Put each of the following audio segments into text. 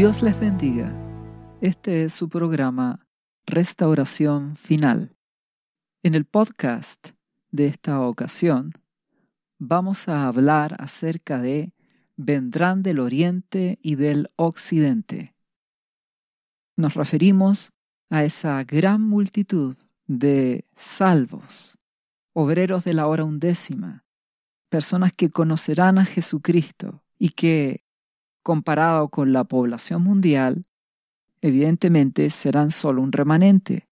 Dios les bendiga. Este es su programa Restauración Final. En el podcast de esta ocasión vamos a hablar acerca de vendrán del oriente y del occidente. Nos referimos a esa gran multitud de salvos, obreros de la hora undécima, personas que conocerán a Jesucristo y que, comparado con la población mundial, evidentemente serán solo un remanente.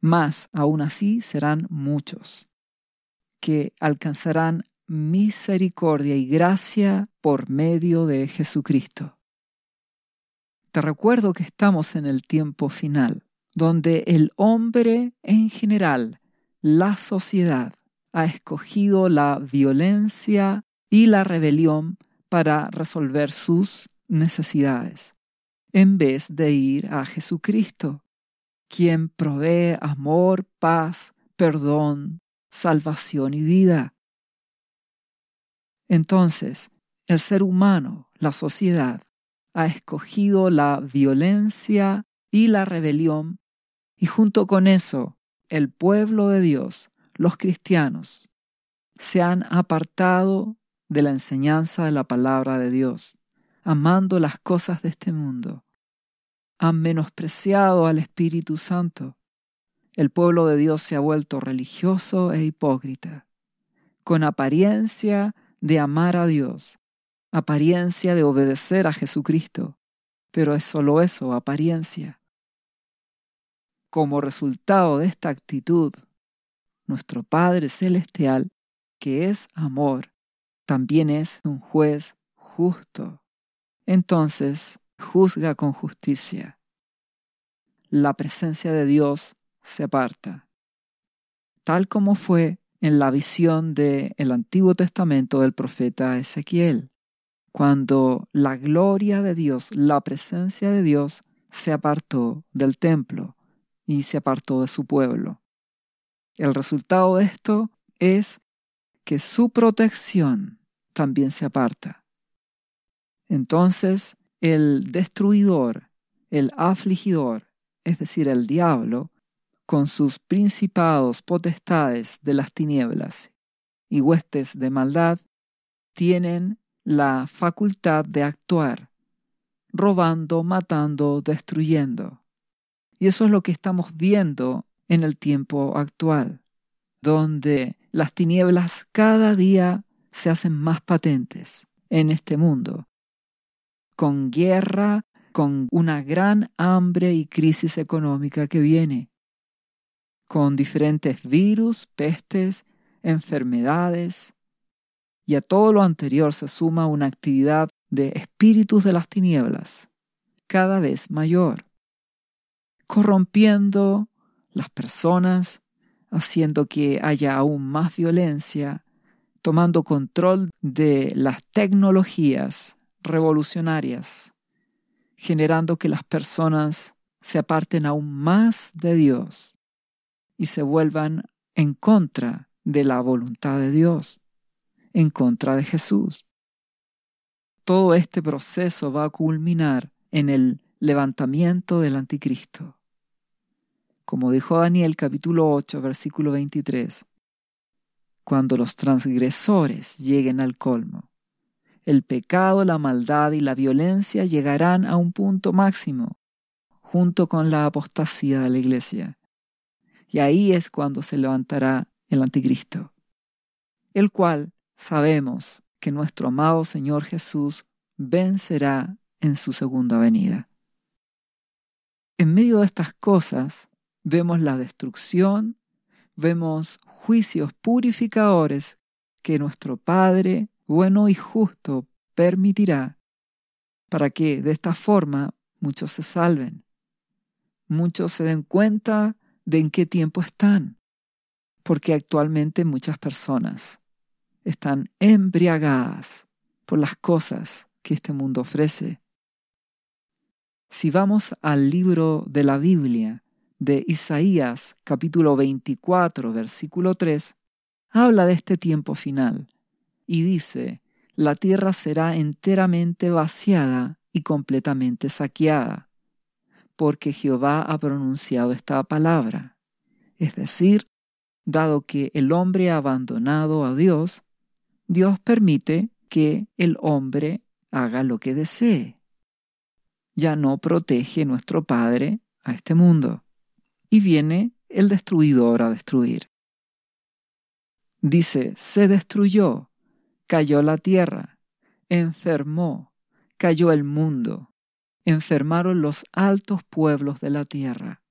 Más aún así serán muchos, que alcanzarán misericordia y gracia por medio de Jesucristo. Te recuerdo que estamos en el tiempo final, donde el hombre en general, la sociedad, ha escogido la violencia y la rebelión para resolver sus necesidades, en vez de ir a Jesucristo, quien provee amor, paz, perdón, salvación y vida. Entonces, el ser humano, la sociedad, ha escogido la violencia y la rebelión, y junto con eso, el pueblo de Dios, los cristianos, se han apartado de la enseñanza de la palabra de Dios, amando las cosas de este mundo. Han menospreciado al Espíritu Santo. El pueblo de Dios se ha vuelto religioso e hipócrita, con apariencia de amar a Dios, apariencia de obedecer a Jesucristo, pero es solo eso, apariencia. Como resultado de esta actitud, nuestro Padre Celestial, que es amor, también es un juez justo. Entonces, juzga con justicia. La presencia de Dios se aparta. Tal como fue en la visión del el Antiguo Testamento del profeta Ezequiel, cuando la gloria de Dios, la presencia de Dios, se apartó del templo y se apartó de su pueblo. El resultado de esto es que su protección también se aparta. Entonces el destruidor, el afligidor, es decir, el diablo, con sus principados, potestades de las tinieblas y huestes de maldad, tienen la facultad de actuar, robando, matando, destruyendo. Y eso es lo que estamos viendo en el tiempo actual, donde las tinieblas cada día se hacen más patentes en este mundo, con guerra, con una gran hambre y crisis económica que viene, con diferentes virus, pestes, enfermedades, y a todo lo anterior se suma una actividad de espíritus de las tinieblas, cada vez mayor, corrompiendo las personas, haciendo que haya aún más violencia, tomando control de las tecnologías revolucionarias, generando que las personas se aparten aún más de Dios y se vuelvan en contra de la voluntad de Dios, en contra de Jesús. Todo este proceso va a culminar en el levantamiento del anticristo. Como dijo Daniel capítulo 8, versículo 23, cuando los transgresores lleguen al colmo, el pecado, la maldad y la violencia llegarán a un punto máximo, junto con la apostasía de la iglesia. Y ahí es cuando se levantará el anticristo, el cual sabemos que nuestro amado Señor Jesús vencerá en su segunda venida. En medio de estas cosas vemos la destrucción, vemos juicios purificadores que nuestro Padre bueno y justo permitirá para que de esta forma muchos se salven, muchos se den cuenta de en qué tiempo están, porque actualmente muchas personas están embriagadas por las cosas que este mundo ofrece. Si vamos al libro de la Biblia de Isaías capítulo 24 versículo 3, habla de este tiempo final y dice, la tierra será enteramente vaciada y completamente saqueada, porque Jehová ha pronunciado esta palabra. Es decir, dado que el hombre ha abandonado a Dios, Dios permite que el hombre haga lo que desee. Ya no protege nuestro Padre a este mundo. Y viene el destruidor a destruir. Dice, se destruyó, cayó la tierra, enfermó, cayó el mundo, enfermaron los altos pueblos de la tierra,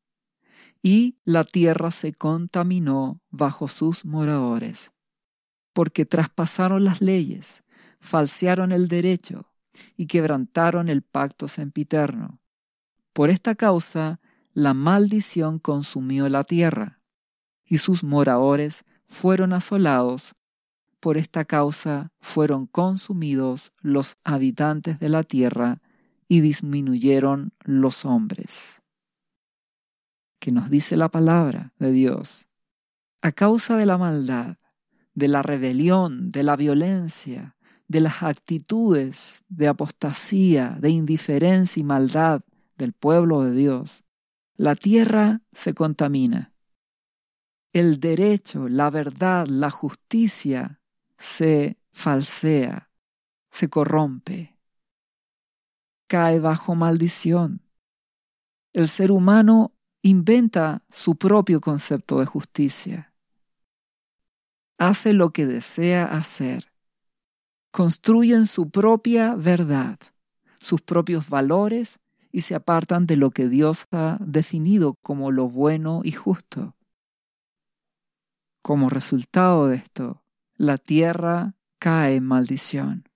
y la tierra se contaminó bajo sus moradores, porque traspasaron las leyes, falsearon el derecho y quebrantaron el pacto sempiterno. Por esta causa, la maldición consumió la tierra, y sus moradores fueron asolados. Por esta causa fueron consumidos los habitantes de la tierra y disminuyeron los hombres. Que nos dice la palabra de Dios. A causa de la maldad, de la rebelión, de la violencia, de las actitudes de apostasía, de indiferencia y maldad del pueblo de Dios, la tierra se contamina. El derecho, la verdad, la justicia se falsea, se corrompe, cae bajo maldición. El ser humano inventa su propio concepto de justicia. Hace lo que desea hacer. Construyen su propia verdad, sus propios valores y se apartan de lo que Dios ha definido como lo bueno y justo. Como resultado de esto, la tierra cae en maldición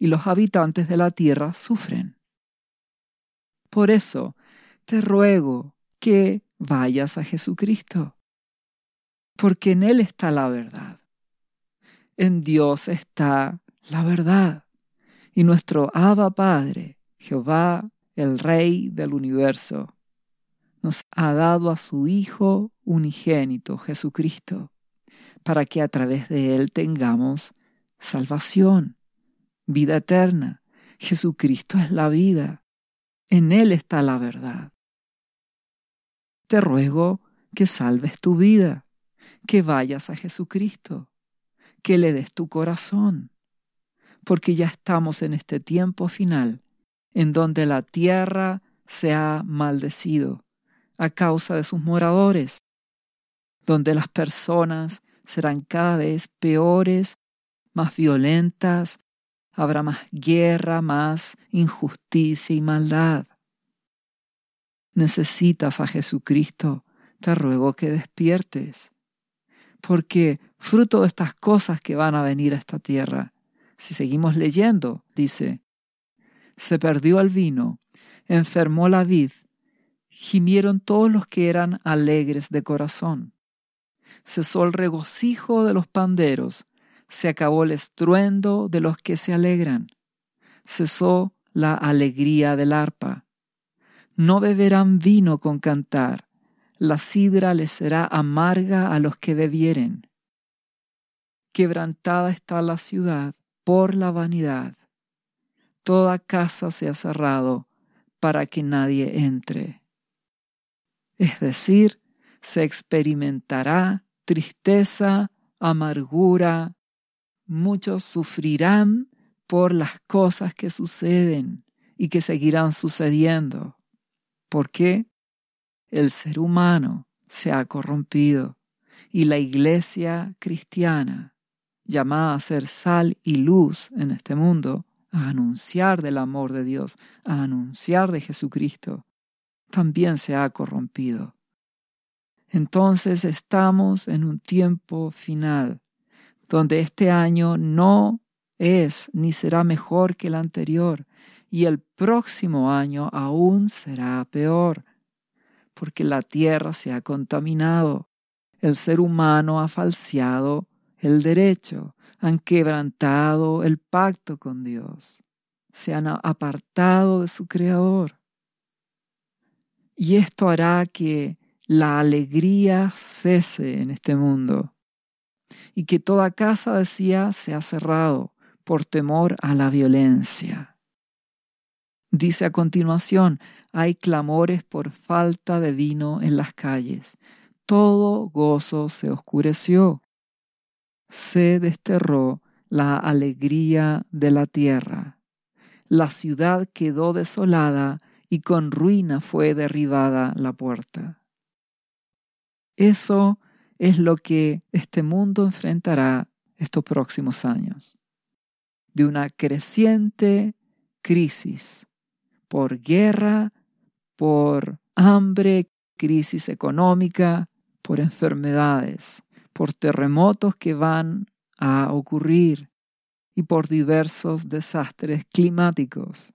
y los habitantes de la tierra sufren. Por eso, te ruego que vayas a Jesucristo, porque en Él está la verdad. En Dios está la verdad. Y nuestro Abba Padre Jehová, el Rey del universo, nos ha dado a su Hijo unigénito, Jesucristo, para que a través de Él tengamos salvación, vida eterna. Jesucristo es la vida. En Él está la verdad. Te ruego que salves tu vida, que vayas a Jesucristo, que le des tu corazón, porque ya estamos en este tiempo final en donde la tierra se ha maldecido a causa de sus moradores, donde las personas serán cada vez peores, más violentas, habrá más guerra, más injusticia y maldad. Necesitas a Jesucristo, te ruego que despiertes, porque fruto de estas cosas que van a venir a esta tierra, si seguimos leyendo, dice, se perdió el vino, enfermó la vid, gimieron todos los que eran alegres de corazón. Cesó el regocijo de los panderos, se acabó el estruendo de los que se alegran, cesó la alegría del arpa. No beberán vino con cantar, la sidra les será amarga a los que bebieren. Quebrantada está la ciudad por la vanidad toda casa se ha cerrado para que nadie entre. Es decir, se experimentará tristeza, amargura, muchos sufrirán por las cosas que suceden y que seguirán sucediendo. ¿Por qué? El ser humano se ha corrompido y la iglesia cristiana, llamada a ser sal y luz en este mundo, a anunciar del amor de Dios, a anunciar de Jesucristo, también se ha corrompido. Entonces estamos en un tiempo final, donde este año no es ni será mejor que el anterior, y el próximo año aún será peor, porque la tierra se ha contaminado, el ser humano ha falseado el derecho, han quebrantado el pacto con Dios, se han apartado de su Creador. Y esto hará que la alegría cese en este mundo y que toda casa decía sea cerrado por temor a la violencia. Dice a continuación, hay clamores por falta de vino en las calles. Todo gozo se oscureció. Se desterró la alegría de la tierra. La ciudad quedó desolada y con ruina fue derribada la puerta. Eso es lo que este mundo enfrentará estos próximos años. De una creciente crisis por guerra, por hambre, crisis económica, por enfermedades, por terremotos que van a ocurrir y por diversos desastres climáticos,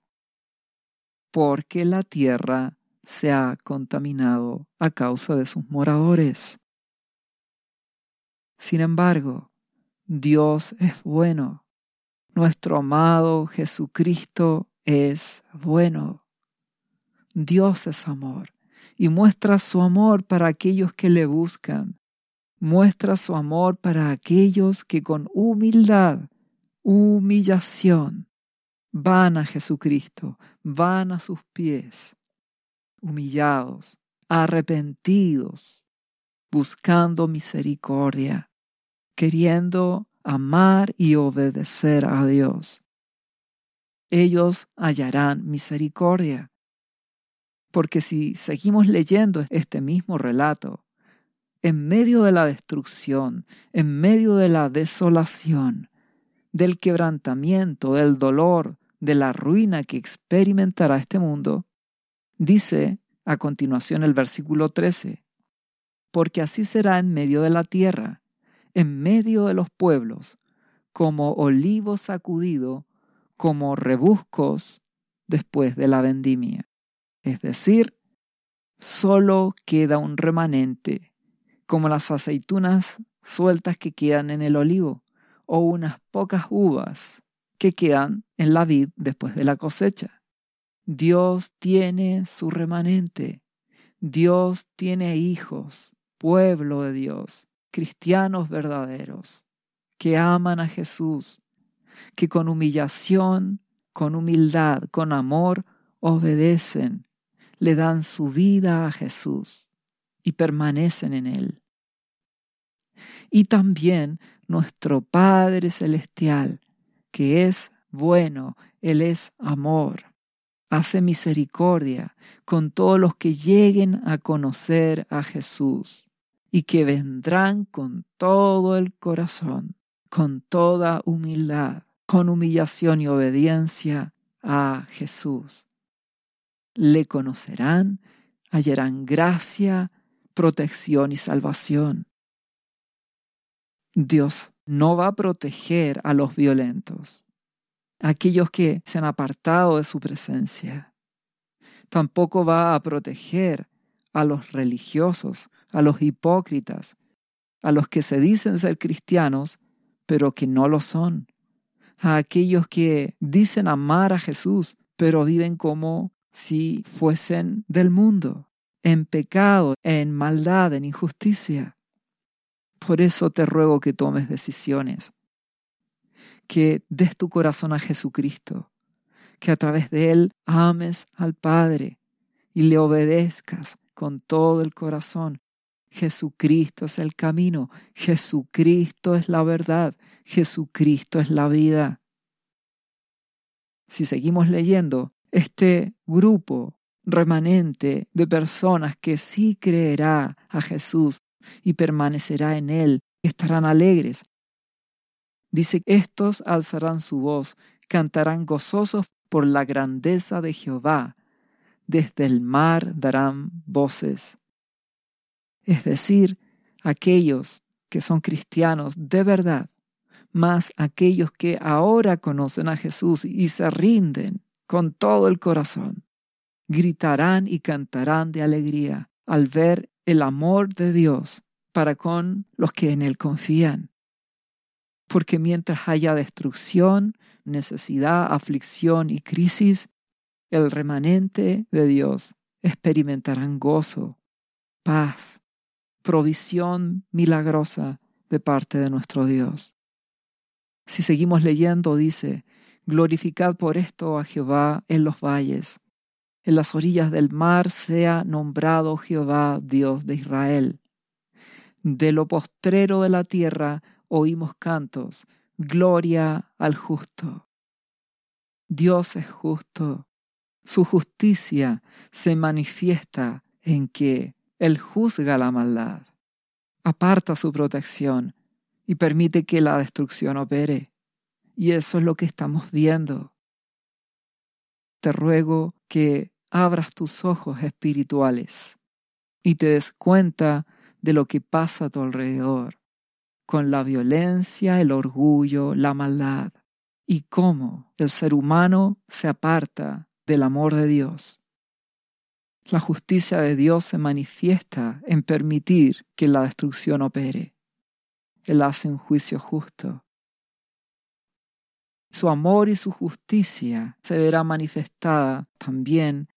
porque la tierra se ha contaminado a causa de sus moradores. Sin embargo, Dios es bueno. Nuestro amado Jesucristo es bueno. Dios es amor y muestra su amor para aquellos que le buscan. Muestra su amor para aquellos que con humildad, humillación, van a Jesucristo, van a sus pies, humillados, arrepentidos, buscando misericordia, queriendo amar y obedecer a Dios. Ellos hallarán misericordia. Porque si seguimos leyendo este mismo relato, en medio de la destrucción, en medio de la desolación, del quebrantamiento, del dolor, de la ruina que experimentará este mundo, dice a continuación el versículo 13, porque así será en medio de la tierra, en medio de los pueblos, como olivo sacudido, como rebuscos después de la vendimia. Es decir, solo queda un remanente, como las aceitunas sueltas que quedan en el olivo, o unas pocas uvas que quedan en la vid después de la cosecha. Dios tiene su remanente. Dios tiene hijos, pueblo de Dios, cristianos verdaderos, que aman a Jesús, que con humillación, con humildad, con amor, obedecen, le dan su vida a Jesús y permanecen en Él. Y también nuestro Padre Celestial, que es bueno, Él es amor, hace misericordia con todos los que lleguen a conocer a Jesús y que vendrán con todo el corazón, con toda humildad, con humillación y obediencia a Jesús. Le conocerán, hallarán gracia, protección y salvación. Dios no va a proteger a los violentos, aquellos que se han apartado de su presencia. Tampoco va a proteger a los religiosos, a los hipócritas, a los que se dicen ser cristianos, pero que no lo son, a aquellos que dicen amar a Jesús, pero viven como si fuesen del mundo, en pecado, en maldad, en injusticia. Por eso te ruego que tomes decisiones, que des tu corazón a Jesucristo, que a través de Él ames al Padre y le obedezcas con todo el corazón. Jesucristo es el camino, Jesucristo es la verdad, Jesucristo es la vida. Si seguimos leyendo, este grupo remanente de personas que sí creerá a Jesús y permanecerá en él, estarán alegres. Dice, estos alzarán su voz, cantarán gozosos por la grandeza de Jehová, desde el mar darán voces. Es decir, aquellos que son cristianos de verdad, más aquellos que ahora conocen a Jesús y se rinden con todo el corazón, gritarán y cantarán de alegría al ver el amor de Dios para con los que en Él confían. Porque mientras haya destrucción, necesidad, aflicción y crisis, el remanente de Dios experimentarán gozo, paz, provisión milagrosa de parte de nuestro Dios. Si seguimos leyendo, dice, Glorificad por esto a Jehová en los valles. En las orillas del mar sea nombrado Jehová, Dios de Israel. De lo postrero de la tierra oímos cantos, gloria al justo. Dios es justo. Su justicia se manifiesta en que Él juzga la maldad, aparta su protección y permite que la destrucción opere. Y eso es lo que estamos viendo. Te ruego que abras tus ojos espirituales y te des cuenta de lo que pasa a tu alrededor, con la violencia, el orgullo, la maldad, y cómo el ser humano se aparta del amor de Dios. La justicia de Dios se manifiesta en permitir que la destrucción opere. Él hace un juicio justo su amor y su justicia se verá manifestada también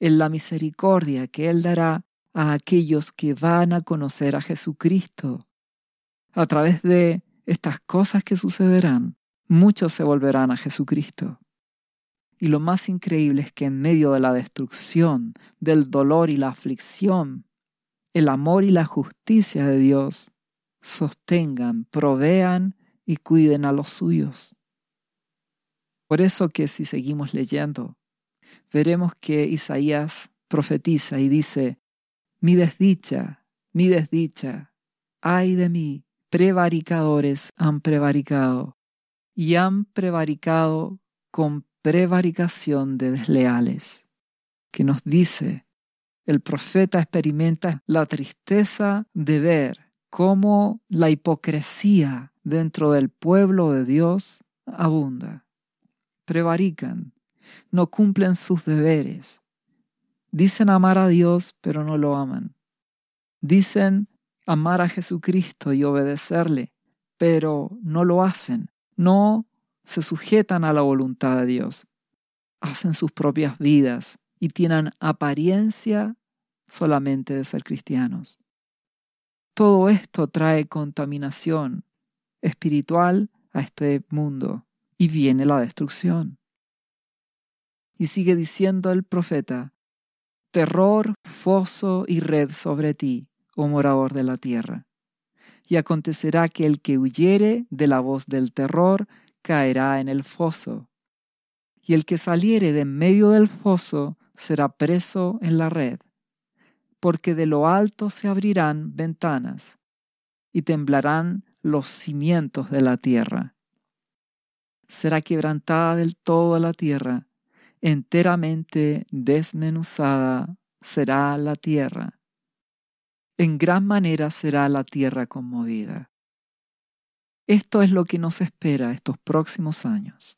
en la misericordia que Él dará a aquellos que van a conocer a Jesucristo. A través de estas cosas que sucederán, muchos se volverán a Jesucristo. Y lo más increíble es que en medio de la destrucción, del dolor y la aflicción, el amor y la justicia de Dios sostengan, provean y cuiden a los suyos. Por eso que si seguimos leyendo, veremos que Isaías profetiza y dice, mi desdicha, mi desdicha, ay de mí, prevaricadores han prevaricado y han prevaricado con prevaricación de desleales, que nos dice, el profeta experimenta la tristeza de ver cómo la hipocresía dentro del pueblo de Dios abunda. Prevarican, no cumplen sus deberes. Dicen amar a Dios, pero no lo aman. Dicen amar a Jesucristo y obedecerle, pero no lo hacen. No se sujetan a la voluntad de Dios. Hacen sus propias vidas y tienen apariencia solamente de ser cristianos. Todo esto trae contaminación espiritual a este mundo y viene la destrucción. Y sigue diciendo el profeta, terror, foso y red sobre ti, oh morador de la tierra. Y acontecerá que el que huyere de la voz del terror caerá en el foso, y el que saliere de en medio del foso será preso en la red, porque de lo alto se abrirán ventanas, y temblarán los cimientos de la tierra será quebrantada del todo la tierra, enteramente desmenuzada será la tierra. En gran manera será la tierra conmovida. Esto es lo que nos espera estos próximos años.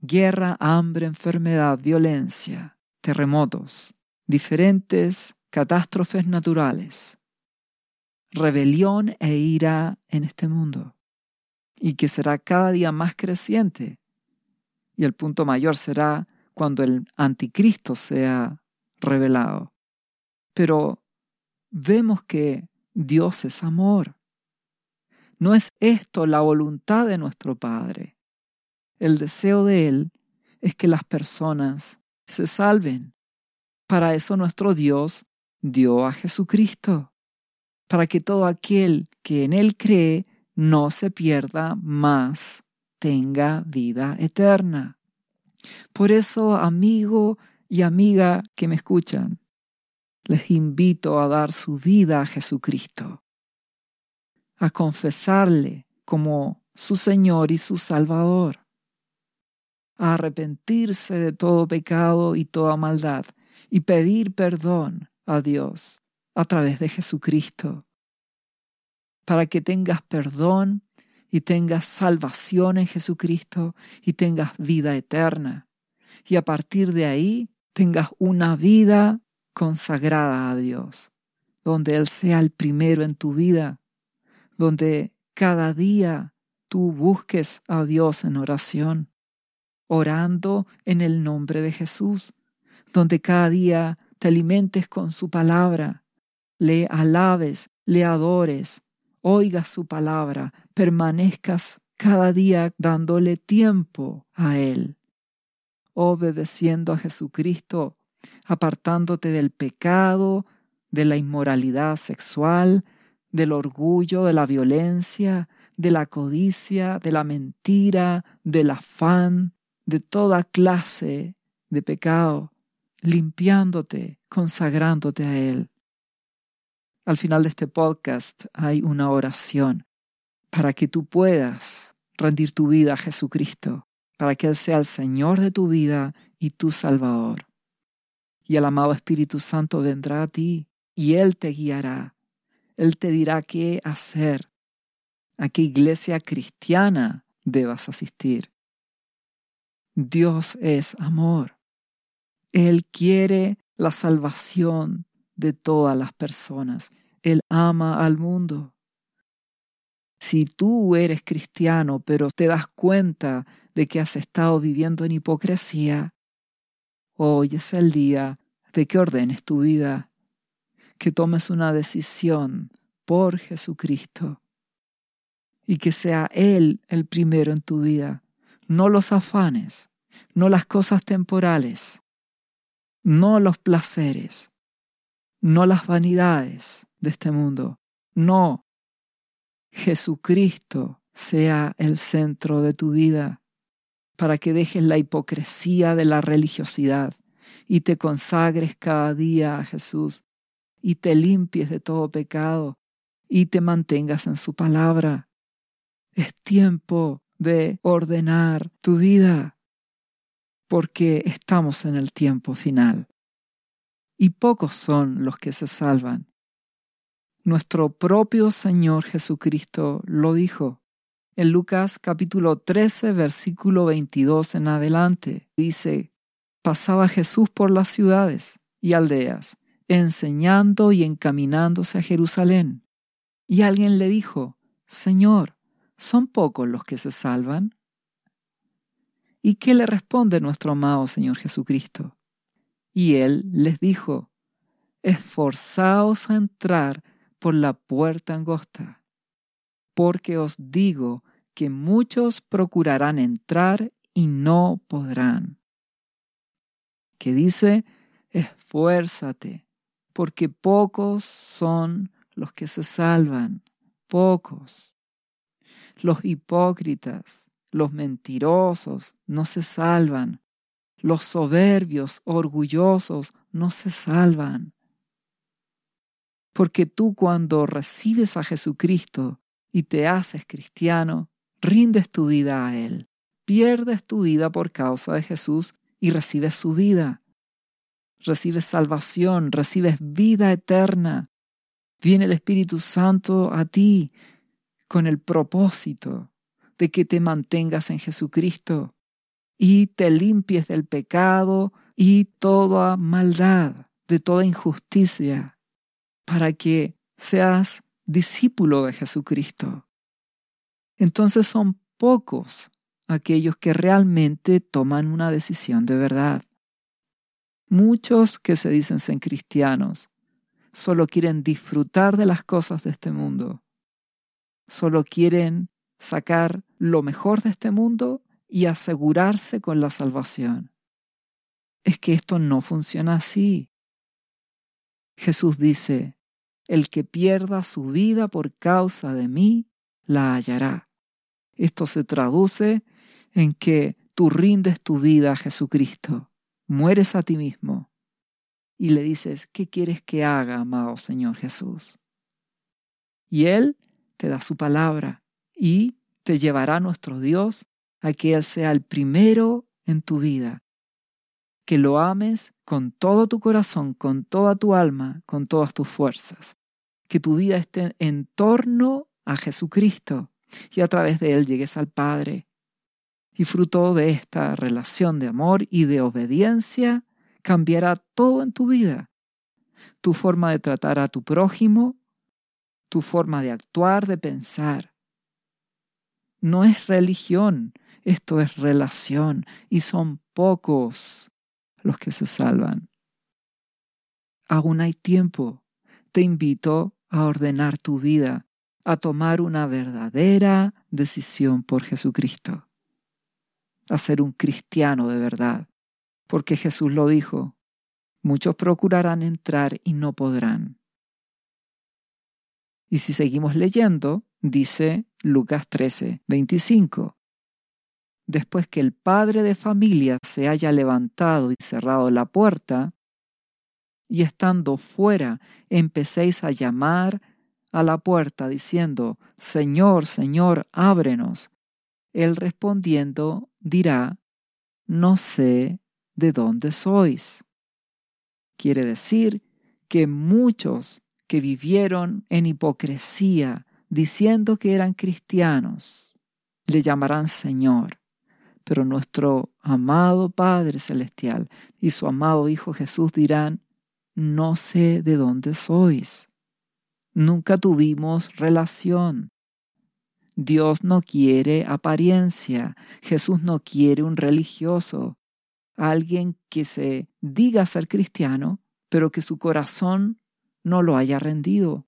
Guerra, hambre, enfermedad, violencia, terremotos, diferentes catástrofes naturales, rebelión e ira en este mundo y que será cada día más creciente. Y el punto mayor será cuando el anticristo sea revelado. Pero vemos que Dios es amor. ¿No es esto la voluntad de nuestro Padre? El deseo de Él es que las personas se salven. Para eso nuestro Dios dio a Jesucristo, para que todo aquel que en Él cree no se pierda, más tenga vida eterna. Por eso, amigo y amiga que me escuchan, les invito a dar su vida a Jesucristo, a confesarle como su Señor y su Salvador, a arrepentirse de todo pecado y toda maldad y pedir perdón a Dios a través de Jesucristo para que tengas perdón y tengas salvación en Jesucristo y tengas vida eterna. Y a partir de ahí tengas una vida consagrada a Dios, donde Él sea el primero en tu vida, donde cada día tú busques a Dios en oración, orando en el nombre de Jesús, donde cada día te alimentes con su palabra, le alabes, le adores, oigas su palabra, permanezcas cada día dándole tiempo a Él, obedeciendo a Jesucristo, apartándote del pecado, de la inmoralidad sexual, del orgullo, de la violencia, de la codicia, de la mentira, del afán, de toda clase de pecado, limpiándote, consagrándote a Él. Al final de este podcast hay una oración para que tú puedas rendir tu vida a Jesucristo, para que Él sea el Señor de tu vida y tu Salvador. Y el amado Espíritu Santo vendrá a ti y Él te guiará. Él te dirá qué hacer, a qué iglesia cristiana debas asistir. Dios es amor. Él quiere la salvación de todas las personas. Él ama al mundo. Si tú eres cristiano, pero te das cuenta de que has estado viviendo en hipocresía, hoy es el día de que ordenes tu vida, que tomes una decisión por Jesucristo y que sea Él el primero en tu vida, no los afanes, no las cosas temporales, no los placeres, no las vanidades de este mundo, no. Jesucristo sea el centro de tu vida, para que dejes la hipocresía de la religiosidad y te consagres cada día a Jesús y te limpies de todo pecado y te mantengas en su palabra. Es tiempo de ordenar tu vida porque estamos en el tiempo final. Y pocos son los que se salvan. Nuestro propio Señor Jesucristo lo dijo. En Lucas capítulo 13, versículo 22 en adelante, dice, pasaba Jesús por las ciudades y aldeas, enseñando y encaminándose a Jerusalén. Y alguien le dijo, Señor, ¿son pocos los que se salvan? ¿Y qué le responde nuestro amado Señor Jesucristo? Y él les dijo, esforzaos a entrar por la puerta angosta, porque os digo que muchos procurarán entrar y no podrán. Que dice, esfuérzate, porque pocos son los que se salvan, pocos. Los hipócritas los mentirosos no se salvan, los soberbios, orgullosos no se salvan. Porque tú cuando recibes a Jesucristo y te haces cristiano, rindes tu vida a Él, pierdes tu vida por causa de Jesús y recibes su vida. Recibes salvación, recibes vida eterna. Viene el Espíritu Santo a ti con el propósito de que te mantengas en Jesucristo y te limpies del pecado y toda maldad, de toda injusticia, para que seas discípulo de Jesucristo. Entonces son pocos aquellos que realmente toman una decisión de verdad. Muchos que se dicen ser cristianos solo quieren disfrutar de las cosas de este mundo, solo quieren sacar lo mejor de este mundo y asegurarse con la salvación. Es que esto no funciona así. Jesús dice, el que pierda su vida por causa de mí, la hallará. Esto se traduce en que tú rindes tu vida a Jesucristo, mueres a ti mismo y le dices, ¿qué quieres que haga, amado Señor Jesús? Y Él te da su palabra y te llevará nuestro Dios a que Él sea el primero en tu vida, que lo ames con todo tu corazón, con toda tu alma, con todas tus fuerzas, que tu vida esté en torno a Jesucristo y a través de Él llegues al Padre. Y fruto de esta relación de amor y de obediencia, cambiará todo en tu vida. Tu forma de tratar a tu prójimo, tu forma de actuar, de pensar, no es religión, esto es relación y son pocos los que se salvan. Aún hay tiempo. Te invito a ordenar tu vida, a tomar una verdadera decisión por Jesucristo, a ser un cristiano de verdad, porque Jesús lo dijo, muchos procurarán entrar y no podrán. Y si seguimos leyendo, dice Lucas 13, 25. Después que el padre de familia se haya levantado y cerrado la puerta, y estando fuera empecéis a llamar a la puerta diciendo, Señor, Señor, ábrenos. Él respondiendo dirá, No sé de dónde sois. Quiere decir que muchos que vivieron en hipocresía, diciendo que eran cristianos, le llamarán Señor. Pero nuestro amado Padre Celestial y su amado Hijo Jesús dirán, no sé de dónde sois. Nunca tuvimos relación. Dios no quiere apariencia. Jesús no quiere un religioso. Alguien que se diga ser cristiano, pero que su corazón no lo haya rendido.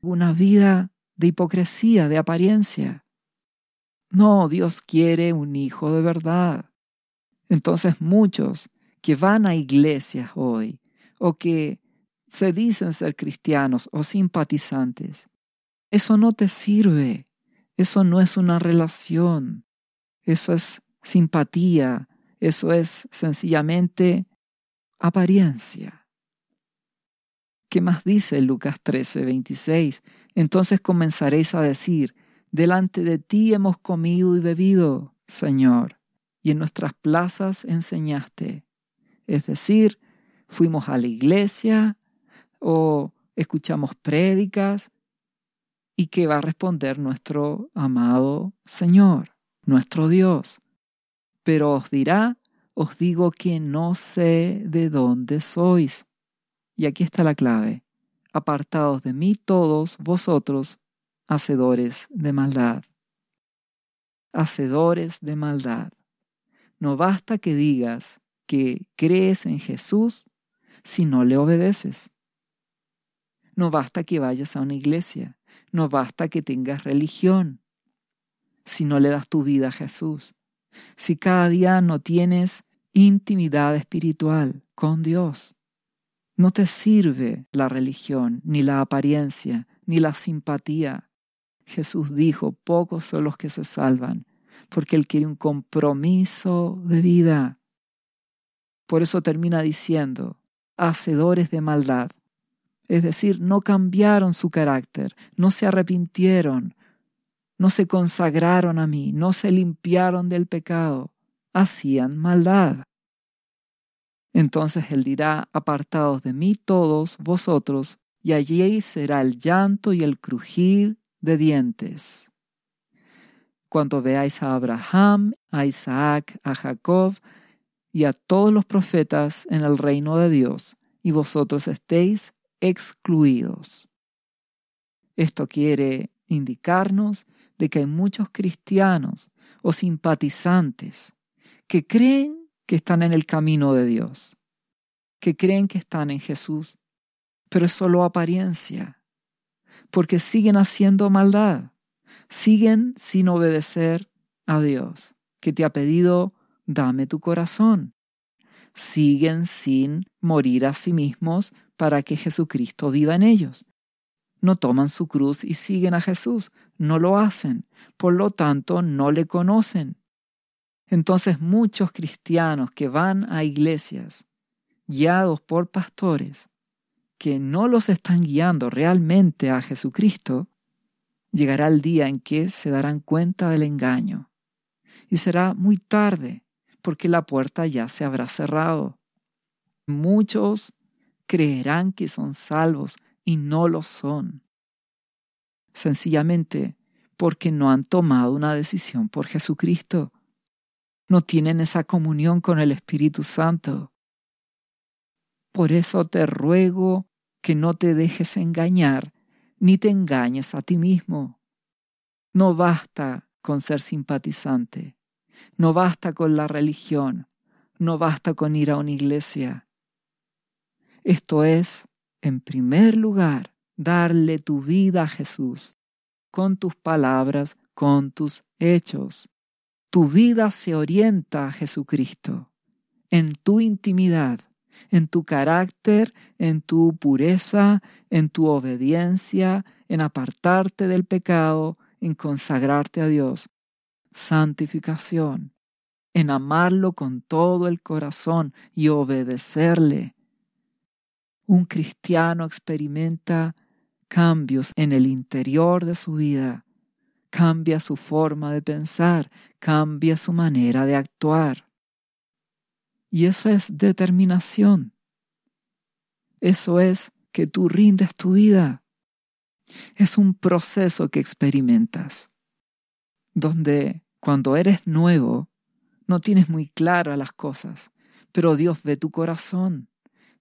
Una vida de hipocresía, de apariencia. No, Dios quiere un hijo de verdad. Entonces muchos que van a iglesias hoy o que se dicen ser cristianos o simpatizantes, eso no te sirve. Eso no es una relación. Eso es simpatía. Eso es sencillamente apariencia. ¿Qué más dice Lucas 13, 26? Entonces comenzaréis a decir, delante de ti hemos comido y bebido, Señor, y en nuestras plazas enseñaste. Es decir, fuimos a la iglesia o escuchamos prédicas. ¿Y qué va a responder nuestro amado Señor, nuestro Dios? Pero os dirá, os digo que no sé de dónde sois. Y aquí está la clave. Apartados de mí todos vosotros, hacedores de maldad. Hacedores de maldad. No basta que digas que crees en Jesús si no le obedeces. No basta que vayas a una iglesia, no basta que tengas religión, si no le das tu vida a Jesús. Si cada día no tienes intimidad espiritual con Dios. No te sirve la religión, ni la apariencia, ni la simpatía. Jesús dijo, pocos son los que se salvan, porque Él quiere un compromiso de vida. Por eso termina diciendo, hacedores de maldad. Es decir, no cambiaron su carácter, no se arrepintieron, no se consagraron a mí, no se limpiaron del pecado, hacían maldad. Entonces él dirá, apartados de mí todos vosotros, y allí será el llanto y el crujir de dientes. Cuando veáis a Abraham, a Isaac, a Jacob, y a todos los profetas en el reino de Dios, y vosotros estéis excluidos. Esto quiere indicarnos de que hay muchos cristianos o simpatizantes que creen que están en el camino de Dios, que creen que están en Jesús, pero es solo apariencia, porque siguen haciendo maldad, siguen sin obedecer a Dios, que te ha pedido dame tu corazón. Siguen sin morir a sí mismos para que Jesucristo viva en ellos. No toman su cruz y siguen a Jesús, no lo hacen, por lo tanto no le conocen. Entonces muchos cristianos que van a iglesias guiados por pastores que no los están guiando realmente a Jesucristo, llegará el día en que se darán cuenta del engaño. Y será muy tarde porque la puerta ya se habrá cerrado. Muchos creerán que son salvos y no lo son. Sencillamente porque no han tomado una decisión por Jesucristo. No tienen esa comunión con el Espíritu Santo. Por eso te ruego que no te dejes engañar ni te engañes a ti mismo. No basta con ser simpatizante. No basta con la religión, no basta con ir a una iglesia. Esto es, en primer lugar, darle tu vida a Jesús, con tus palabras, con tus hechos. Tu vida se orienta a Jesucristo, en tu intimidad, en tu carácter, en tu pureza, en tu obediencia, en apartarte del pecado, en consagrarte a Dios. Santificación, en amarlo con todo el corazón y obedecerle. Un cristiano experimenta cambios en el interior de su vida, cambia su forma de pensar, cambia su manera de actuar. Y eso es determinación. Eso es que tú rindes tu vida. Es un proceso que experimentas, donde cuando eres nuevo, no tienes muy claras las cosas, pero Dios ve tu corazón,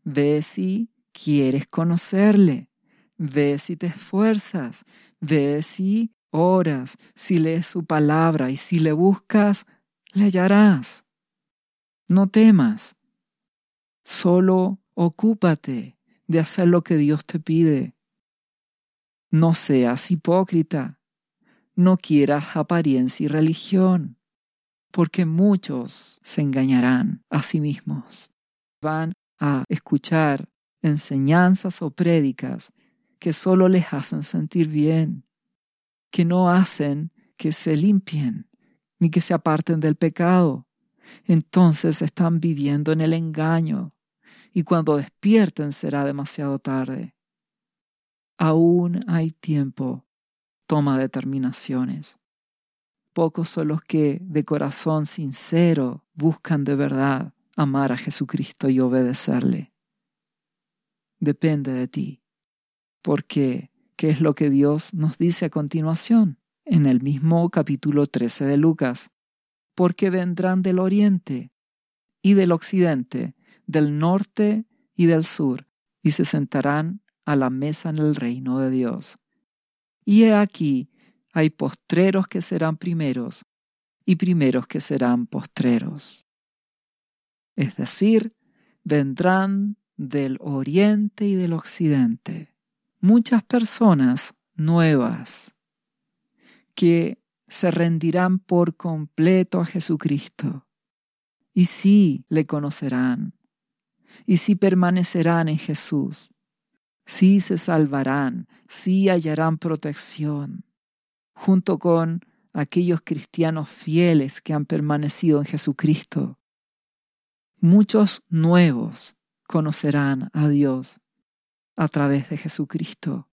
ve si quieres conocerle, ve si te esfuerzas, ve si oras, si lees su palabra y si le buscas, le hallarás. No temas, solo ocúpate de hacer lo que Dios te pide. No seas hipócrita, no quieras apariencia y religión, porque muchos se engañarán a sí mismos. Van a escuchar enseñanzas o prédicas que solo les hacen sentir bien, que no hacen que se limpien ni que se aparten del pecado. Entonces están viviendo en el engaño y cuando despierten será demasiado tarde. Aún hay tiempo. Toma determinaciones. Pocos son los que de corazón sincero buscan de verdad amar a Jesucristo y obedecerle. Depende de ti. Porque, ¿qué es lo que Dios nos dice a continuación? En el mismo capítulo 13 de Lucas. Porque vendrán del oriente y del occidente, del norte y del sur, y se sentarán a la mesa en el reino de Dios. Y he aquí, hay postreros que serán primeros, y primeros que serán postreros. Es decir, vendrán del oriente y del occidente muchas personas nuevas que se rendirán por completo a Jesucristo. Y sí le conocerán. Y sí permanecerán en Jesús. Sí se salvarán. Sí hallarán protección. Junto con aquellos cristianos fieles que han permanecido en Jesucristo. Muchos nuevos conocerán a Dios a través de Jesucristo.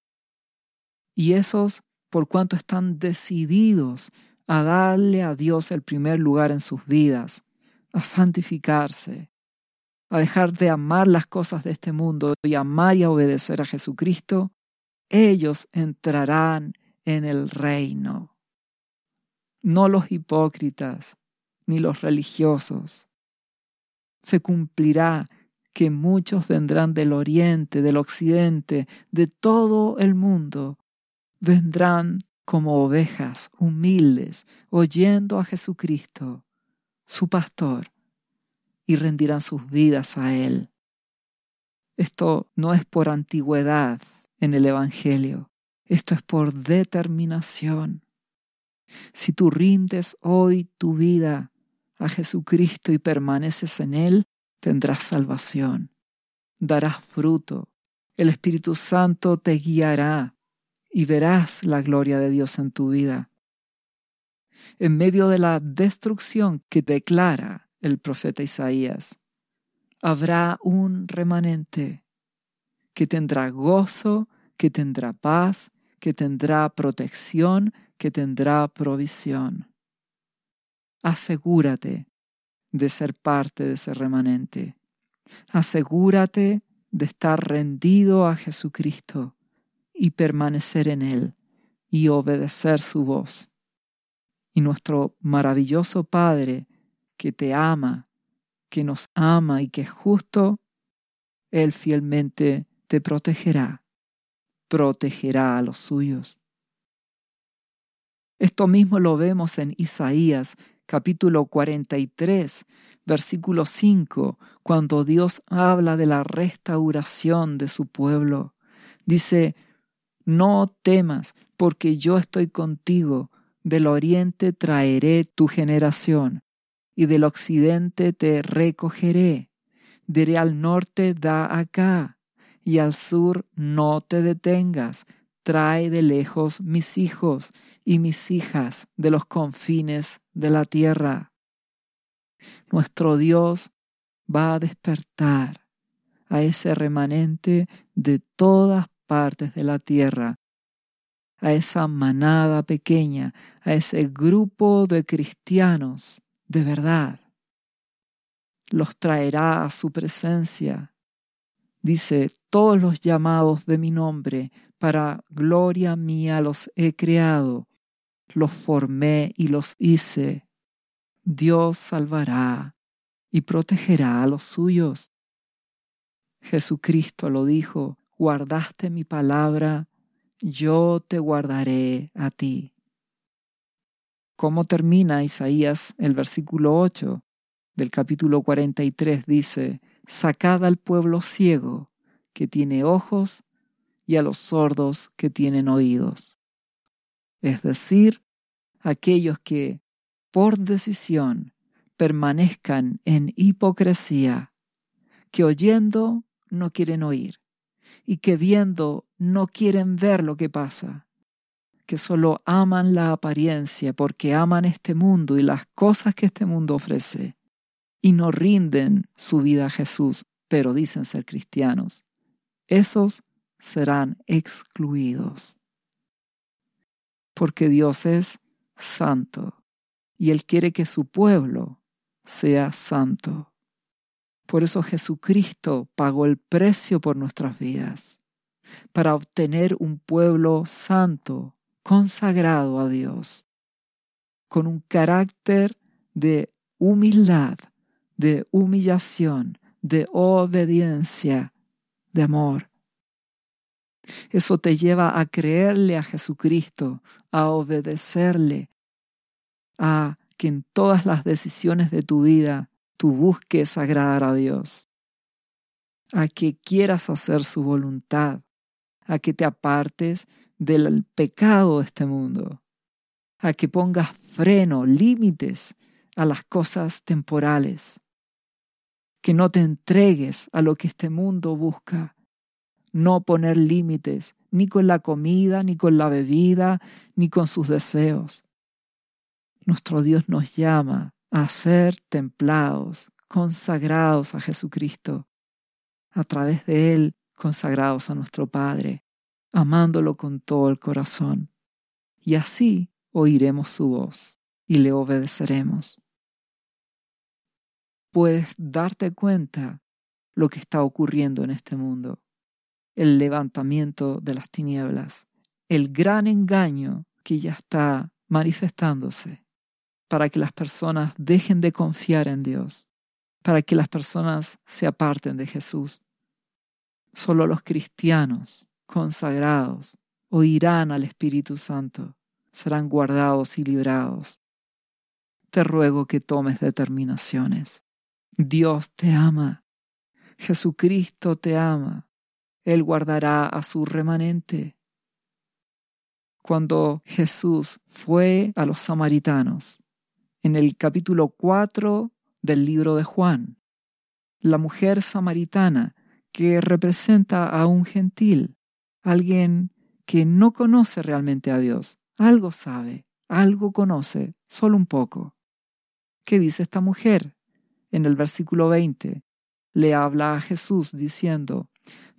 Y esos, por cuanto están decididos a darle a Dios el primer lugar en sus vidas, a santificarse, a dejar de amar las cosas de este mundo y amar y obedecer a Jesucristo, ellos entrarán en el reino. No los hipócritas ni los religiosos. Se cumplirá que muchos vendrán del oriente, del occidente, de todo el mundo. Vendrán como ovejas humildes, oyendo a Jesucristo, su pastor, y rendirán sus vidas a Él. Esto no es por antigüedad en el Evangelio, esto es por determinación. Si tú rindes hoy tu vida a Jesucristo y permaneces en Él, tendrás salvación, darás fruto, el Espíritu Santo te guiará y verás la gloria de Dios en tu vida. En medio de la destrucción que declara el profeta Isaías, habrá un remanente que tendrá gozo, que tendrá paz, que tendrá protección, que tendrá provisión. Asegúrate de ser parte de ese remanente. Asegúrate de estar rendido a Jesucristo y permanecer en Él y obedecer su voz. Y nuestro maravilloso Padre, que te ama, que nos ama y que es justo, Él fielmente te protegerá, protegerá a los suyos. Esto mismo lo vemos en Isaías capítulo 43, versículo 5, cuando Dios habla de la restauración de su pueblo. Dice, No temas, porque yo estoy contigo. Del oriente traeré tu generación, y del occidente te recogeré. Diré al norte, da acá, y al sur no te detengas. Trae de lejos mis hijos y mis hijas de los confines de la tierra. Nuestro Dios va a despertar a ese remanente de todas partes de la tierra, a esa manada pequeña, a ese grupo de cristianos de verdad. Los traerá a su presencia. Dice, todos los llamados de mi nombre, para gloria mía los he creado, los formé y los hice. Dios salvará y protegerá a los suyos. Jesucristo lo dijo, guardaste mi palabra, yo te guardaré a ti. ¿Cómo termina Isaías el versículo 8 del capítulo 43? Dice, sacad al pueblo ciego que tiene ojos y a los sordos que tienen oídos. Es decir, aquellos que, por decisión, permanezcan en hipocresía, que oyendo no quieren oír y que viendo no quieren ver lo que pasa, que solo aman la apariencia porque aman este mundo y las cosas que este mundo ofrece y no rinden su vida a Jesús, pero dicen ser cristianos. Esos serán excluidos. Porque Dios es santo y Él quiere que su pueblo sea santo. Por eso Jesucristo pagó el precio por nuestras vidas, para obtener un pueblo santo, consagrado a Dios, con un carácter de humildad, de humillación, de obediencia, de amor. Eso te lleva a creerle a Jesucristo, a obedecerle, a que en todas las decisiones de tu vida tú busques agradar a Dios, a que quieras hacer su voluntad, a que te apartes del pecado de este mundo, a que pongas freno, límites a las cosas temporales, que no te entregues a lo que este mundo busca, no poner límites ni con la comida, ni con la bebida, ni con sus deseos. Nuestro Dios nos llama a ser templados, consagrados a Jesucristo, a través de Él consagrados a nuestro Padre, amándolo con todo el corazón. Y así oiremos su voz y le obedeceremos. Puedes darte cuenta lo que está ocurriendo en este mundo, el levantamiento de las tinieblas, el gran engaño que ya está manifestándose para que las personas dejen de confiar en Dios, para que las personas se aparten de Jesús. Solo los cristianos consagrados oirán al Espíritu Santo, serán guardados y librados. Te ruego que tomes determinaciones. Dios te ama. Jesucristo te ama. Él guardará a su remanente. Cuando Jesús fue a los samaritanos, en el capítulo 4 del libro de Juan. La mujer samaritana que representa a un gentil, alguien que no conoce realmente a Dios, algo sabe, algo conoce, solo un poco. ¿Qué dice esta mujer? En el versículo 20 le habla a Jesús diciendo,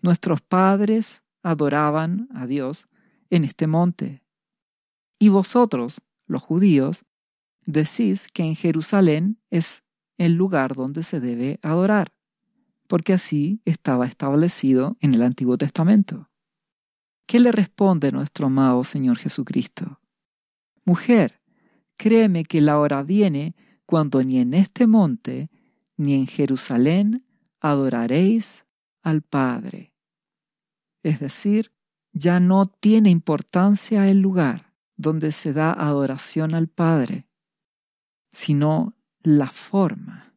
nuestros padres adoraban a Dios en este monte. Y vosotros, los judíos, decís que en Jerusalén es el lugar donde se debe adorar, porque así estaba establecido en el Antiguo Testamento. ¿Qué le responde nuestro amado Señor Jesucristo? Mujer, créeme que la hora viene cuando ni en este monte ni en Jerusalén adoraréis al Padre. Es decir, ya no tiene importancia el lugar donde se da adoración al Padre, sino la forma.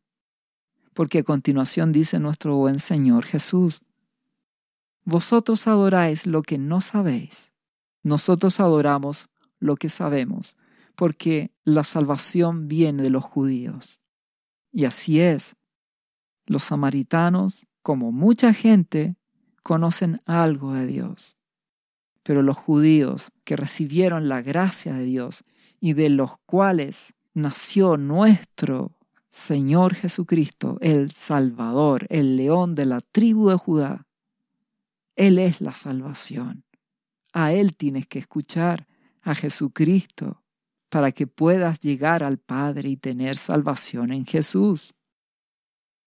Porque a continuación dice nuestro buen Señor Jesús, Vosotros adoráis lo que no sabéis, nosotros adoramos lo que sabemos, porque la salvación viene de los judíos. Y así es. Los samaritanos, como mucha gente, conocen algo de Dios. Pero los judíos que recibieron la gracia de Dios y de los cuales nació nuestro Señor Jesucristo, el Salvador, el león de la tribu de Judá, Él es la salvación. A Él tienes que escuchar, a Jesucristo, para que puedas llegar al Padre y tener salvación en Jesús.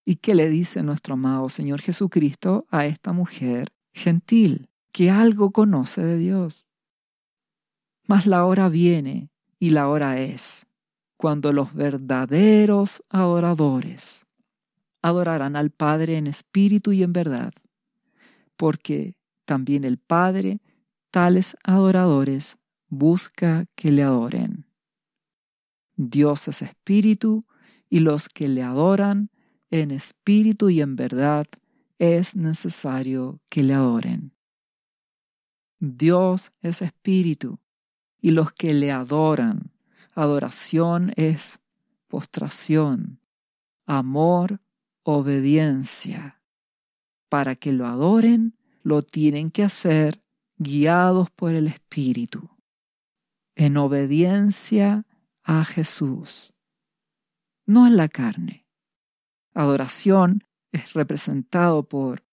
¿Y qué le dice nuestro amado Señor Jesucristo a esta mujer gentil que algo conoce de Dios? Mas la hora viene y la hora es cuando los verdaderos adoradores adorarán al Padre en espíritu y en verdad, porque también el Padre tales adoradores busca que le adoren. Dios es espíritu y los que le adoran en espíritu y en verdad es necesario que le adoren. Dios es espíritu y los que le adoran, adoración es postración, amor, obediencia. Para que lo adoren, lo tienen que hacer guiados por el Espíritu, en obediencia a Jesús, no en la carne. Adoración es representado por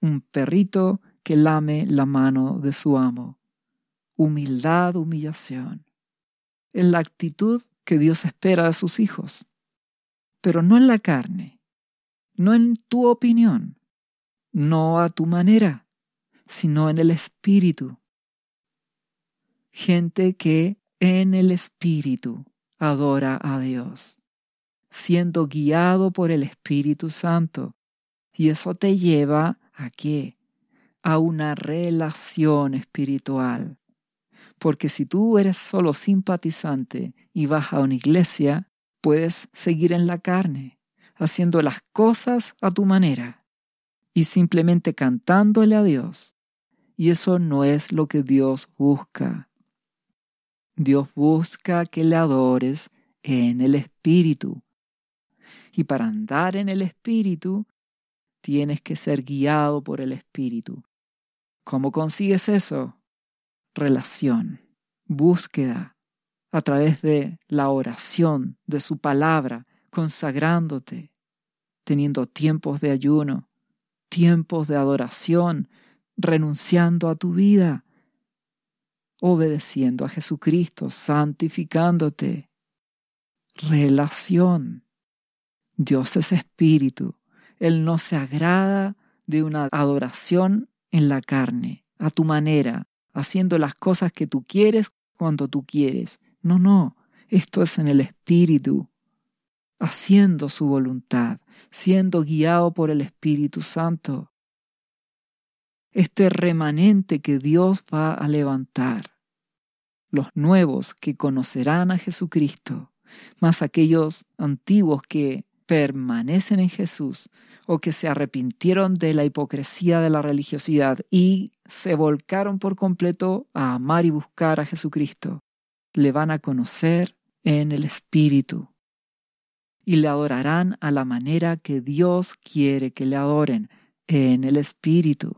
un perrito que lame la mano de su amo. Humildad, humillación. Es la actitud que Dios espera de sus hijos, pero no en la carne, no en tu opinión, no a tu manera, sino en el espíritu. Gente que en el espíritu adora a Dios, siendo guiado por el Espíritu Santo. Y eso te lleva a qué? A una relación espiritual. Porque si tú eres solo simpatizante y vas a una iglesia, puedes seguir en la carne, haciendo las cosas a tu manera y simplemente cantándole a Dios. Y eso no es lo que Dios busca. Dios busca que le adores en el Espíritu. Y para andar en el Espíritu, tienes que ser guiado por el Espíritu. ¿Cómo consigues eso? Relación, búsqueda, a través de la oración, de su palabra, consagrándote, teniendo tiempos de ayuno, tiempos de adoración, renunciando a tu vida, obedeciendo a Jesucristo, santificándote. Relación. Dios es espíritu. Él no se agrada de una adoración en la carne, a tu manera, haciendo las cosas que tú quieres cuando tú quieres. No, no, esto es en el espíritu, haciendo su voluntad, siendo guiado por el Espíritu Santo este remanente que Dios va a levantar, los nuevos que conocerán a Jesucristo, más aquellos antiguos que permanecen en Jesús o que se arrepintieron de la hipocresía de la religiosidad y se volcaron por completo a amar y buscar a Jesucristo, le van a conocer en el Espíritu y le adorarán a la manera que Dios quiere que le adoren, en el Espíritu.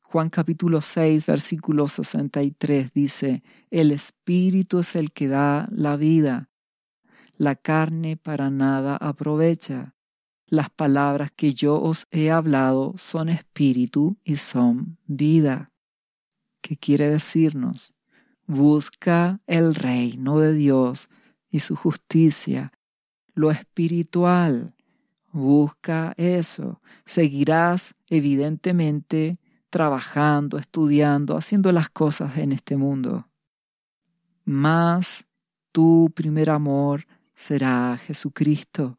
Juan capítulo 6, versículo 63 dice, El Espíritu es el que da la vida. La carne para nada aprovecha. Las palabras que yo os he hablado son espíritu y son vida. ¿Qué quiere decirnos? Busca el reino de Dios y su justicia, lo espiritual. Busca eso. Seguirás evidentemente trabajando, estudiando, haciendo las cosas en este mundo. Más tu primer amor será Jesucristo.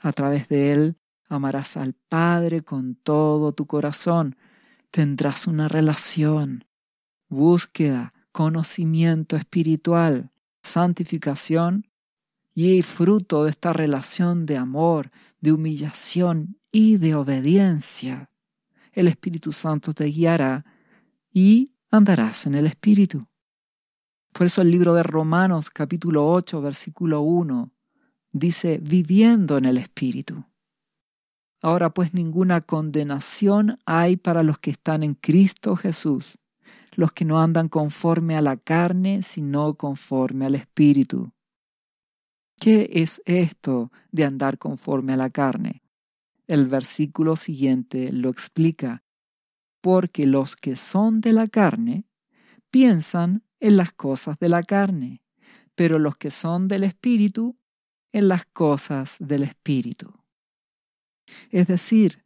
A través de Él amarás al Padre con todo tu corazón. Tendrás una relación, búsqueda, conocimiento espiritual, santificación y fruto de esta relación de amor, de humillación y de obediencia el Espíritu Santo te guiará y andarás en el Espíritu. Por eso el libro de Romanos capítulo 8 versículo 1 dice, viviendo en el Espíritu. Ahora pues ninguna condenación hay para los que están en Cristo Jesús, los que no andan conforme a la carne, sino conforme al Espíritu. ¿Qué es esto de andar conforme a la carne? El versículo siguiente lo explica, porque los que son de la carne piensan en las cosas de la carne, pero los que son del Espíritu en las cosas del Espíritu. Es decir,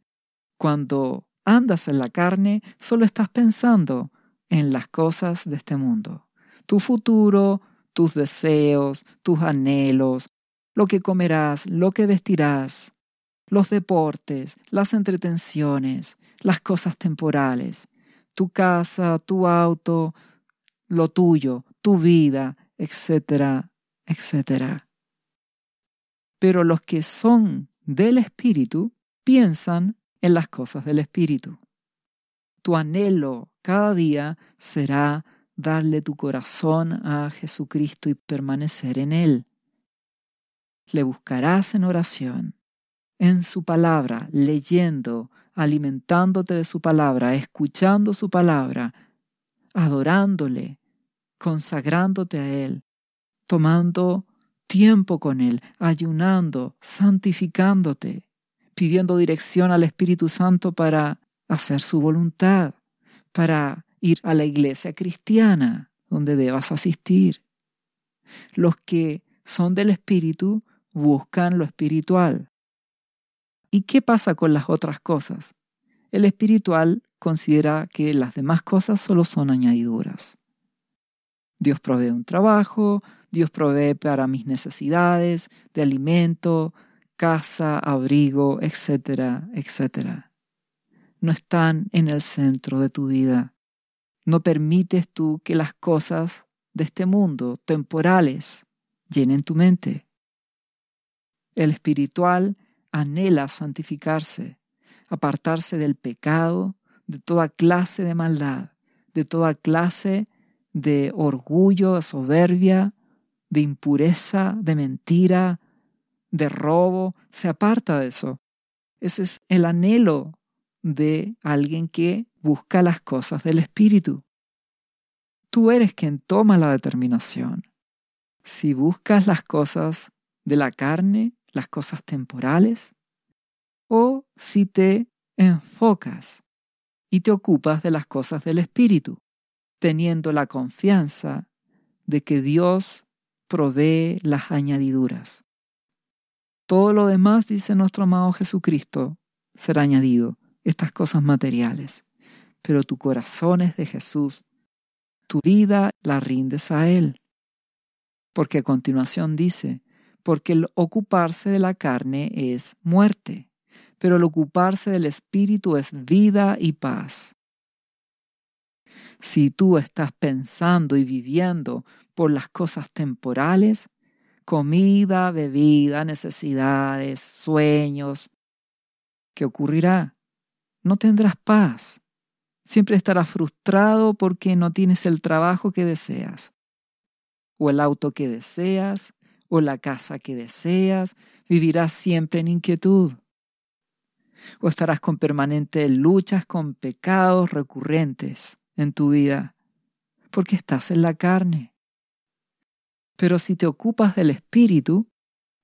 cuando andas en la carne, solo estás pensando en las cosas de este mundo. Tu futuro, tus deseos, tus anhelos, lo que comerás, lo que vestirás, los deportes, las entretenciones, las cosas temporales, tu casa, tu auto, lo tuyo, tu vida, etcétera, etcétera. Pero los que son del Espíritu piensan en las cosas del Espíritu. Tu anhelo cada día será darle tu corazón a Jesucristo y permanecer en Él. Le buscarás en oración, en su palabra, leyendo, alimentándote de su palabra, escuchando su palabra, adorándole, consagrándote a Él, tomando tiempo con Él, ayunando, santificándote, pidiendo dirección al Espíritu Santo para hacer su voluntad, para ir a la iglesia cristiana donde debas asistir. Los que son del Espíritu buscan lo espiritual. ¿Y qué pasa con las otras cosas? El espiritual considera que las demás cosas solo son añadiduras. Dios provee un trabajo, Dios provee para mis necesidades de alimento, casa, abrigo, etcétera, etcétera. No están en el centro de tu vida. No permites tú que las cosas de este mundo, temporales, llenen tu mente. El espiritual anhela santificarse, apartarse del pecado, de toda clase de maldad, de toda clase de orgullo, de soberbia, de impureza, de mentira, de robo, se aparta de eso. Ese es el anhelo de alguien que busca las cosas del Espíritu. Tú eres quien toma la determinación. Si buscas las cosas de la carne, las cosas temporales, o si te enfocas y te ocupas de las cosas del Espíritu, teniendo la confianza de que Dios provee las añadiduras. Todo lo demás, dice nuestro amado Jesucristo, será añadido, estas cosas materiales. Pero tu corazón es de Jesús, tu vida la rindes a Él. Porque a continuación dice, porque el ocuparse de la carne es muerte, pero el ocuparse del Espíritu es vida y paz. Si tú estás pensando y viviendo por las cosas temporales, comida, bebida, necesidades, sueños. ¿Qué ocurrirá? No tendrás paz. Siempre estarás frustrado porque no tienes el trabajo que deseas, o el auto que deseas, o la casa que deseas. Vivirás siempre en inquietud. O estarás con permanentes luchas con pecados recurrentes en tu vida, porque estás en la carne. Pero si te ocupas del Espíritu,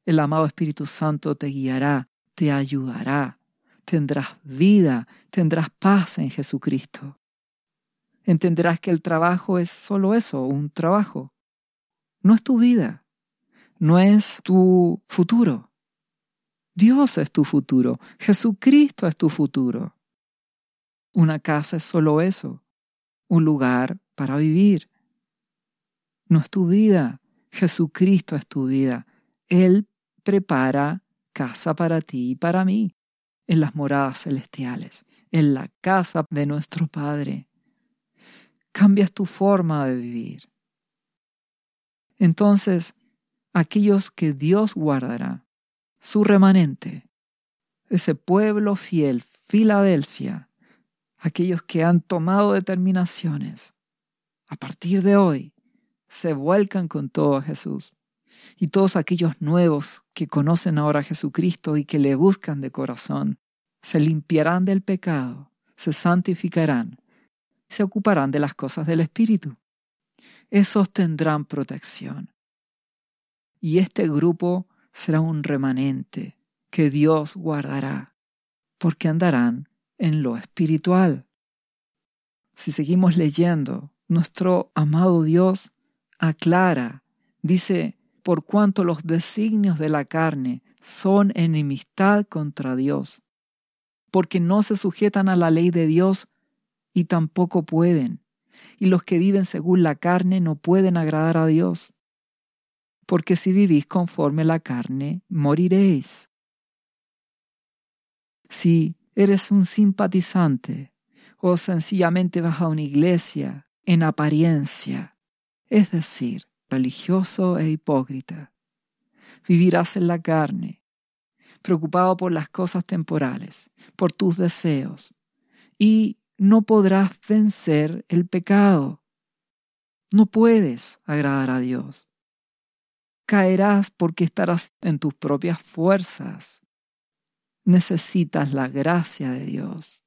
el amado Espíritu Santo te guiará, te ayudará, tendrás vida, tendrás paz en Jesucristo. Entenderás que el trabajo es solo eso, un trabajo. No es tu vida, no es tu futuro. Dios es tu futuro, Jesucristo es tu futuro. Una casa es solo eso, un lugar para vivir. No es tu vida, Jesucristo es tu vida. Él prepara casa para ti y para mí en las moradas celestiales, en la casa de nuestro Padre. Cambias tu forma de vivir. Entonces, aquellos que Dios guardará, su remanente, ese pueblo fiel, Filadelfia, aquellos que han tomado determinaciones, a partir de hoy, se vuelcan con todo a Jesús. Y todos aquellos nuevos que conocen ahora a Jesucristo y que le buscan de corazón, se limpiarán del pecado, se santificarán, se ocuparán de las cosas del Espíritu. Esos tendrán protección. Y este grupo será un remanente que Dios guardará, porque andarán en lo espiritual. Si seguimos leyendo, nuestro amado Dios aclara, dice, por cuanto los designios de la carne son enemistad contra Dios, porque no se sujetan a la ley de Dios y tampoco pueden, y los que viven según la carne no pueden agradar a Dios, porque si vivís conforme la carne, moriréis. Si eres un simpatizante o sencillamente vas a una iglesia en apariencia, es decir, religioso e hipócrita. Vivirás en la carne, preocupado por las cosas temporales, por tus deseos, y no podrás vencer el pecado. No puedes agradar a Dios. Caerás porque estarás en tus propias fuerzas. Necesitas la gracia de Dios.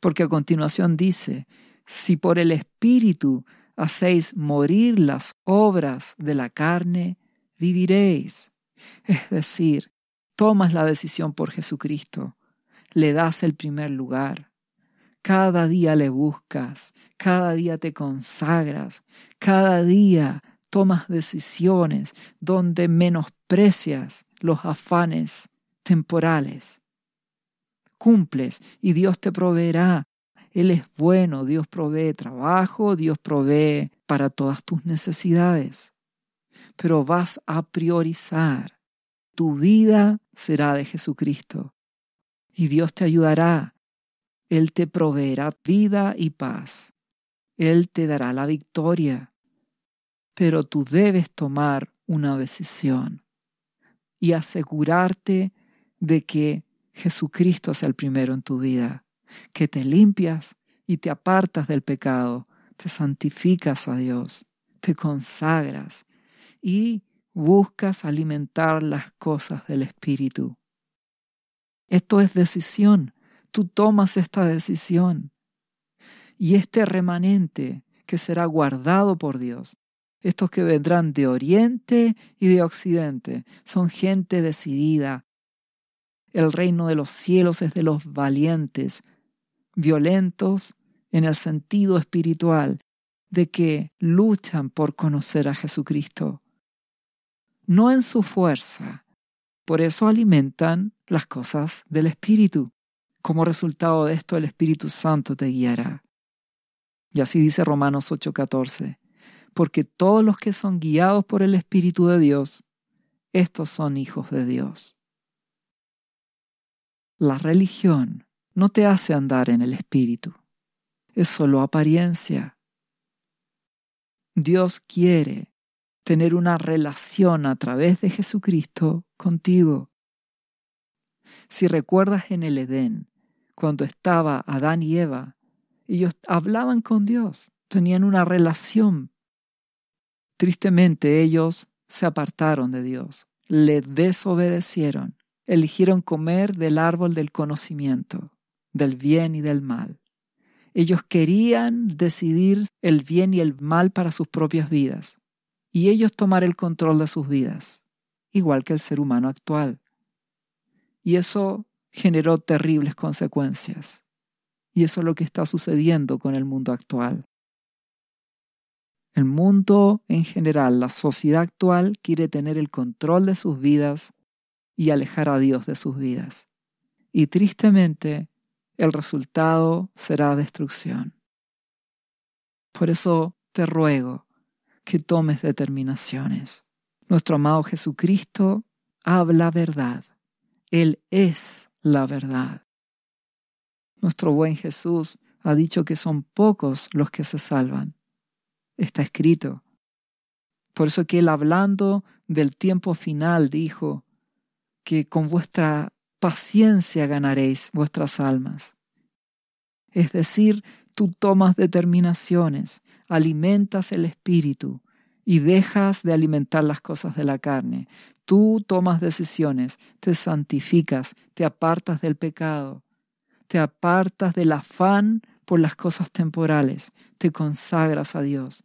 Porque a continuación dice, si por el Espíritu hacéis morir las obras de la carne, viviréis. Es decir, tomas la decisión por Jesucristo, le das el primer lugar. Cada día le buscas, cada día te consagras, cada día tomas decisiones donde menosprecias los afanes temporales. Cumples y Dios te proveerá él es bueno, Dios provee trabajo, Dios provee para todas tus necesidades. Pero vas a priorizar. Tu vida será de Jesucristo. Y Dios te ayudará. Él te proveerá vida y paz. Él te dará la victoria. Pero tú debes tomar una decisión y asegurarte de que Jesucristo es el primero en tu vida que te limpias y te apartas del pecado, te santificas a Dios, te consagras y buscas alimentar las cosas del Espíritu. Esto es decisión, tú tomas esta decisión. Y este remanente que será guardado por Dios, estos que vendrán de oriente y de occidente, son gente decidida. El reino de los cielos es de los valientes, violentos en el sentido espiritual de que luchan por conocer a Jesucristo, no en su fuerza. Por eso alimentan las cosas del Espíritu. Como resultado de esto, el Espíritu Santo te guiará. Y así dice Romanos 8:14, porque todos los que son guiados por el Espíritu de Dios, estos son hijos de Dios. La religión no te hace andar en el Espíritu. Es solo apariencia. Dios quiere tener una relación a través de Jesucristo contigo. Si recuerdas en el Edén, cuando estaba Adán y Eva, ellos hablaban con Dios, tenían una relación. Tristemente ellos se apartaron de Dios, le desobedecieron, eligieron comer del árbol del conocimiento del bien y del mal. Ellos querían decidir el bien y el mal para sus propias vidas y ellos tomar el control de sus vidas, igual que el ser humano actual. Y eso generó terribles consecuencias. Y eso es lo que está sucediendo con el mundo actual. El mundo en general, la sociedad actual, quiere tener el control de sus vidas y alejar a Dios de sus vidas. Y tristemente, el resultado será destrucción. Por eso te ruego que tomes determinaciones. Nuestro amado Jesucristo habla verdad. Él es la verdad. Nuestro buen Jesús ha dicho que son pocos los que se salvan. Está escrito. Por eso que Él hablando del tiempo final dijo que con vuestra paciencia ganaréis vuestras almas. Es decir, tú tomas determinaciones, alimentas el espíritu y dejas de alimentar las cosas de la carne. Tú tomas decisiones, te santificas, te apartas del pecado, te apartas del afán por las cosas temporales, te consagras a Dios.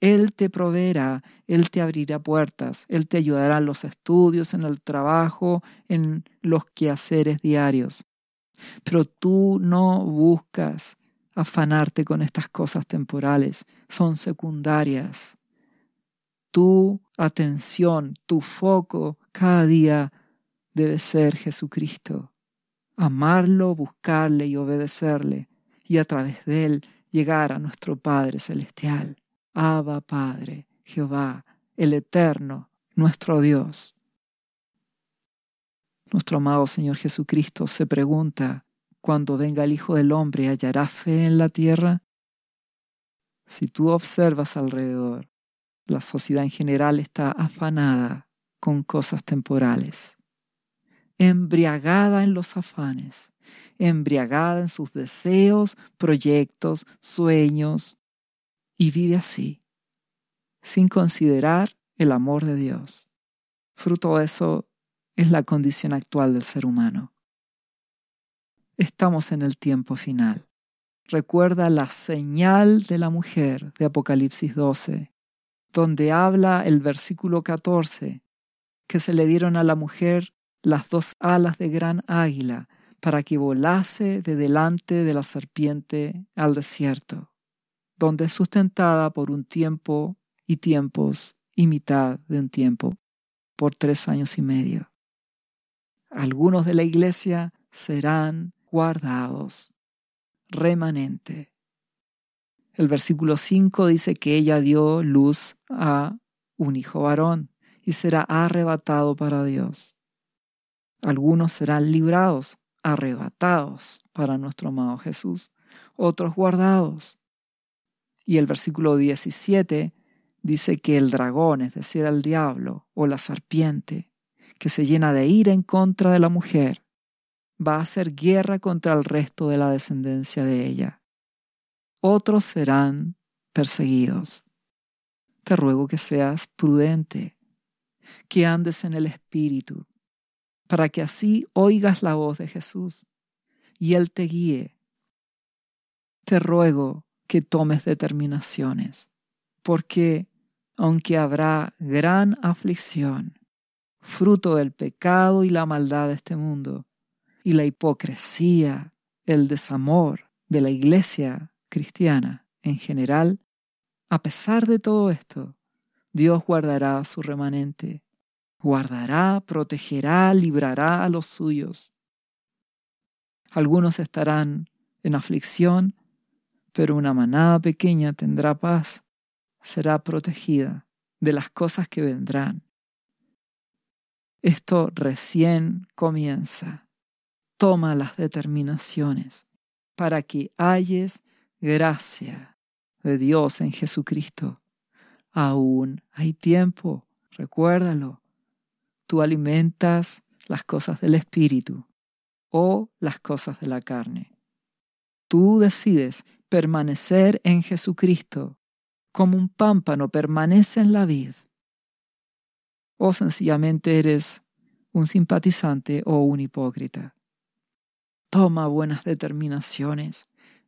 Él te proveerá, Él te abrirá puertas, Él te ayudará en los estudios, en el trabajo, en los quehaceres diarios. Pero tú no buscas afanarte con estas cosas temporales, son secundarias tu atención, tu foco cada día debe ser Jesucristo. Amarlo, buscarle y obedecerle, y a través de él llegar a nuestro Padre Celestial. Abba Padre, Jehová, el Eterno, nuestro Dios. Nuestro amado Señor Jesucristo se pregunta, cuando venga el Hijo del Hombre, ¿hallará fe en la tierra? Si tú observas alrededor, la sociedad en general está afanada con cosas temporales, embriagada en los afanes, embriagada en sus deseos, proyectos, sueños, y vive así, sin considerar el amor de Dios. Fruto de eso es la condición actual del ser humano. Estamos en el tiempo final. Recuerda la señal de la mujer de Apocalipsis 12 donde habla el versículo 14, que se le dieron a la mujer las dos alas de gran águila para que volase de delante de la serpiente al desierto, donde es sustentada por un tiempo y tiempos y mitad de un tiempo, por tres años y medio. Algunos de la iglesia serán guardados, remanente. El versículo 5 dice que ella dio luz a un hijo varón y será arrebatado para Dios. Algunos serán librados, arrebatados para nuestro amado Jesús, otros guardados. Y el versículo 17 dice que el dragón, es decir, el diablo o la serpiente, que se llena de ira en contra de la mujer, va a hacer guerra contra el resto de la descendencia de ella otros serán perseguidos. Te ruego que seas prudente, que andes en el Espíritu, para que así oigas la voz de Jesús y Él te guíe. Te ruego que tomes determinaciones, porque aunque habrá gran aflicción, fruto del pecado y la maldad de este mundo, y la hipocresía, el desamor de la iglesia cristiana en general, a pesar de todo esto, Dios guardará su remanente, guardará, protegerá, librará a los suyos. Algunos estarán en aflicción, pero una manada pequeña tendrá paz, será protegida de las cosas que vendrán. Esto recién comienza. Toma las determinaciones para que halles gracia de Dios en Jesucristo. Aún hay tiempo, recuérdalo. Tú alimentas las cosas del Espíritu o las cosas de la carne. Tú decides permanecer en Jesucristo como un pámpano permanece en la vid. O sencillamente eres un simpatizante o un hipócrita. Toma buenas determinaciones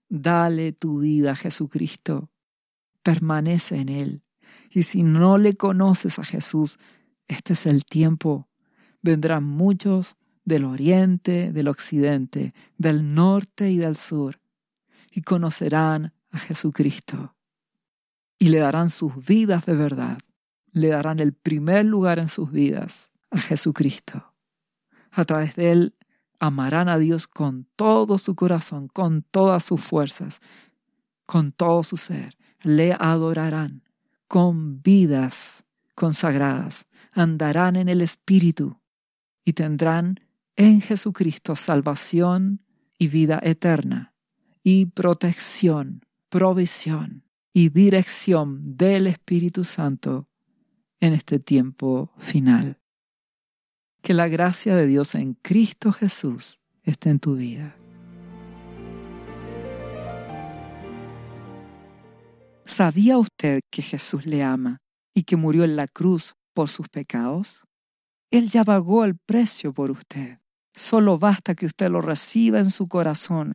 Dale tu vida a Jesucristo. Permanece en Él. Y si no le conoces a Jesús, este es el tiempo. Vendrán muchos del oriente, del occidente, del norte y del sur, y conocerán a Jesucristo. Y le darán sus vidas de verdad. Le darán el primer lugar en sus vidas a Jesucristo. A través de Él amarán a Dios con todo su corazón, con todas sus fuerzas, con todo su ser. Le adorarán con vidas consagradas, andarán en el Espíritu y tendrán en Jesucristo salvación y vida eterna y protección, provisión y dirección del Espíritu Santo en este tiempo final. Que la gracia de Dios en Cristo Jesús esté en tu vida. ¿Sabía usted que Jesús le ama y que murió en la cruz por sus pecados? Él ya pagó el precio por usted. Solo basta que usted lo reciba en su corazón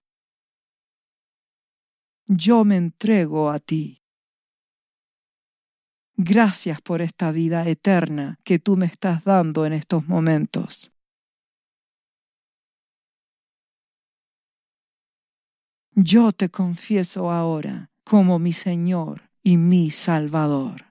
Yo me entrego a ti. Gracias por esta vida eterna que tú me estás dando en estos momentos. Yo te confieso ahora como mi Señor y mi Salvador.